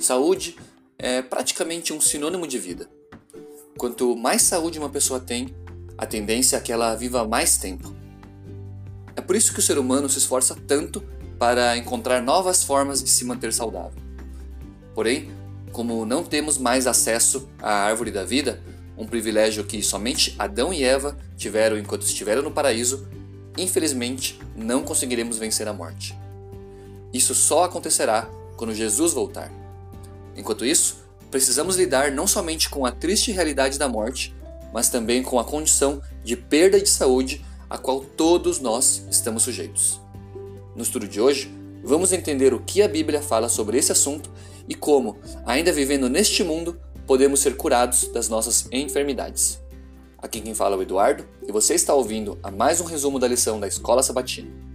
Saúde é praticamente um sinônimo de vida. Quanto mais saúde uma pessoa tem, a tendência é que ela viva mais tempo. É por isso que o ser humano se esforça tanto para encontrar novas formas de se manter saudável. Porém, como não temos mais acesso à árvore da vida, um privilégio que somente Adão e Eva tiveram enquanto estiveram no paraíso, infelizmente não conseguiremos vencer a morte. Isso só acontecerá quando Jesus voltar. Enquanto isso, precisamos lidar não somente com a triste realidade da morte, mas também com a condição de perda de saúde a qual todos nós estamos sujeitos. No estudo de hoje, vamos entender o que a Bíblia fala sobre esse assunto e como, ainda vivendo neste mundo, podemos ser curados das nossas enfermidades. Aqui quem fala é o Eduardo e você está ouvindo a mais um resumo da lição da Escola Sabatina.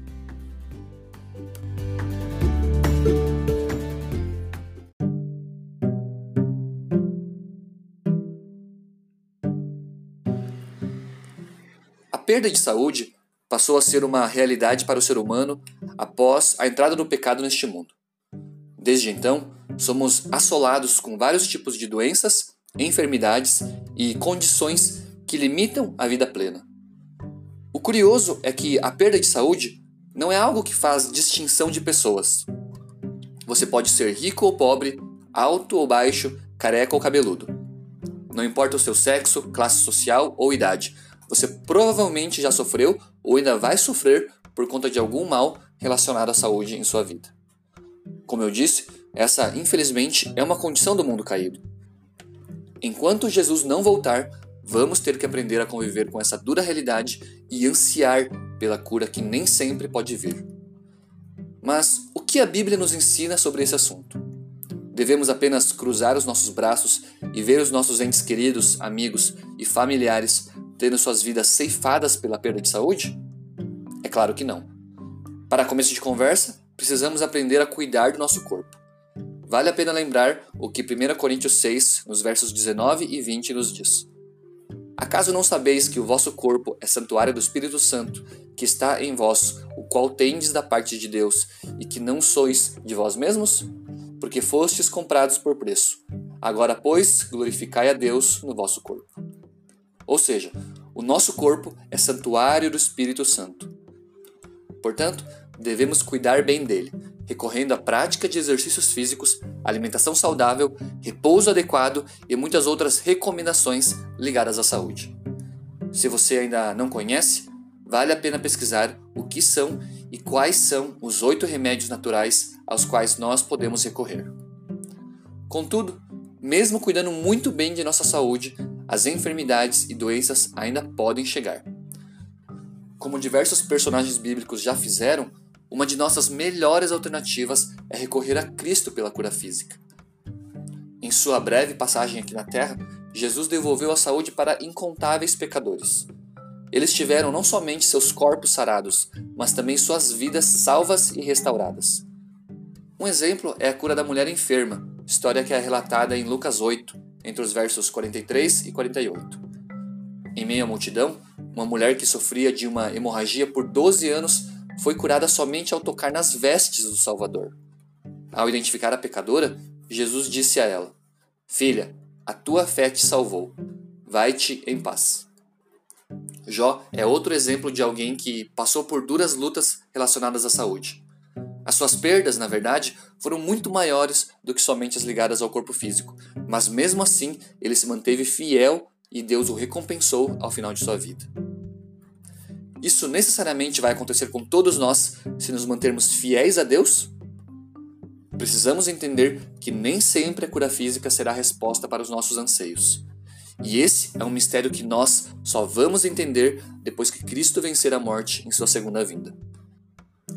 A perda de saúde passou a ser uma realidade para o ser humano após a entrada do pecado neste mundo. Desde então, somos assolados com vários tipos de doenças, enfermidades e condições que limitam a vida plena. O curioso é que a perda de saúde não é algo que faz distinção de pessoas. Você pode ser rico ou pobre, alto ou baixo, careca ou cabeludo. Não importa o seu sexo, classe social ou idade, você provavelmente já sofreu ou ainda vai sofrer por conta de algum mal relacionado à saúde em sua vida. Como eu disse, essa infelizmente é uma condição do mundo caído. Enquanto Jesus não voltar, vamos ter que aprender a conviver com essa dura realidade e ansiar pela cura que nem sempre pode vir. Mas o que a Bíblia nos ensina sobre esse assunto? Devemos apenas cruzar os nossos braços e ver os nossos entes queridos, amigos e familiares tendo suas vidas ceifadas pela perda de saúde? É claro que não. Para começo de conversa, precisamos aprender a cuidar do nosso corpo. Vale a pena lembrar o que 1 Coríntios 6, nos versos 19 e 20, nos diz: Acaso não sabeis que o vosso corpo é santuário do Espírito Santo, que está em vós, o qual tendes da parte de Deus, e que não sois de vós mesmos? Porque fostes comprados por preço. Agora, pois, glorificai a Deus no vosso corpo. Ou seja, o nosso corpo é santuário do Espírito Santo. Portanto, devemos cuidar bem dele, recorrendo à prática de exercícios físicos, alimentação saudável, repouso adequado e muitas outras recomendações ligadas à saúde. Se você ainda não conhece, vale a pena pesquisar o que são e quais são os oito remédios naturais aos quais nós podemos recorrer. Contudo, mesmo cuidando muito bem de nossa saúde, as enfermidades e doenças ainda podem chegar. Como diversos personagens bíblicos já fizeram, uma de nossas melhores alternativas é recorrer a Cristo pela cura física. Em sua breve passagem aqui na Terra, Jesus devolveu a saúde para incontáveis pecadores. Eles tiveram não somente seus corpos sarados, mas também suas vidas salvas e restauradas. Um exemplo é a cura da mulher enferma, história que é relatada em Lucas 8, entre os versos 43 e 48. Em meio à multidão, uma mulher que sofria de uma hemorragia por 12 anos foi curada somente ao tocar nas vestes do Salvador. Ao identificar a pecadora, Jesus disse a ela: Filha, a tua fé te salvou. Vai-te em paz. Jó é outro exemplo de alguém que passou por duras lutas relacionadas à saúde. As suas perdas, na verdade, foram muito maiores do que somente as ligadas ao corpo físico, mas mesmo assim ele se manteve fiel e Deus o recompensou ao final de sua vida. Isso necessariamente vai acontecer com todos nós se nos mantermos fiéis a Deus? Precisamos entender que nem sempre a cura física será a resposta para os nossos anseios. E esse é um mistério que nós só vamos entender depois que Cristo vencer a morte em sua segunda vinda.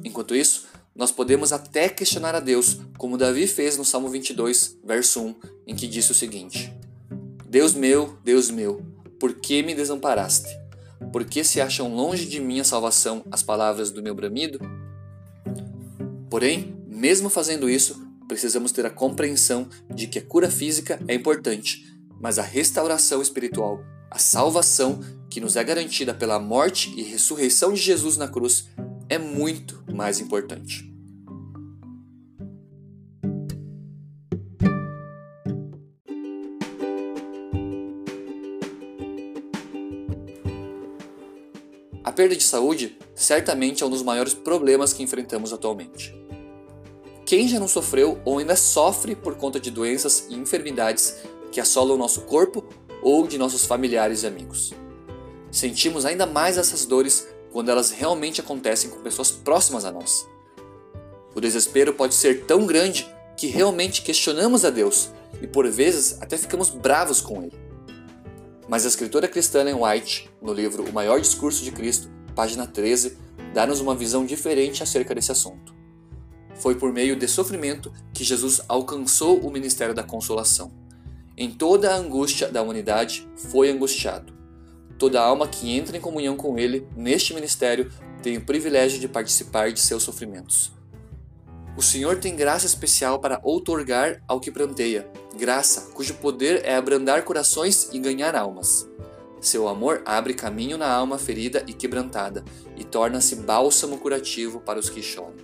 Enquanto isso, nós podemos até questionar a Deus, como Davi fez no Salmo 22, verso 1, em que disse o seguinte: Deus meu, Deus meu, por que me desamparaste? Por que se acham longe de mim a salvação as palavras do meu bramido? Porém, mesmo fazendo isso, precisamos ter a compreensão de que a cura física é importante, mas a restauração espiritual, a salvação que nos é garantida pela morte e ressurreição de Jesus na cruz, é muito mais importante. Perda de saúde certamente é um dos maiores problemas que enfrentamos atualmente. Quem já não sofreu ou ainda sofre por conta de doenças e enfermidades que assolam o nosso corpo ou de nossos familiares e amigos? Sentimos ainda mais essas dores quando elas realmente acontecem com pessoas próximas a nós. O desespero pode ser tão grande que realmente questionamos a Deus e por vezes até ficamos bravos com Ele. Mas a escritora cristã Ellen White, no livro O Maior Discurso de Cristo, página 13, dá-nos uma visão diferente acerca desse assunto. Foi por meio de sofrimento que Jesus alcançou o ministério da consolação. Em toda a angústia da humanidade foi angustiado. Toda alma que entra em comunhão com Ele neste ministério tem o privilégio de participar de seus sofrimentos. O Senhor tem graça especial para outorgar ao que pranteia, graça cujo poder é abrandar corações e ganhar almas. Seu amor abre caminho na alma ferida e quebrantada e torna-se bálsamo curativo para os que choram.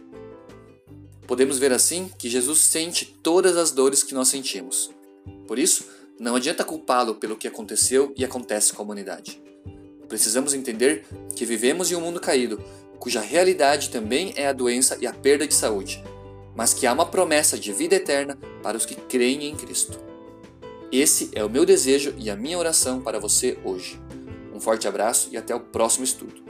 Podemos ver assim que Jesus sente todas as dores que nós sentimos. Por isso, não adianta culpá-lo pelo que aconteceu e acontece com a humanidade. Precisamos entender que vivemos em um mundo caído, cuja realidade também é a doença e a perda de saúde mas que há uma promessa de vida eterna para os que creem em Cristo. Esse é o meu desejo e a minha oração para você hoje. Um forte abraço e até o próximo estudo.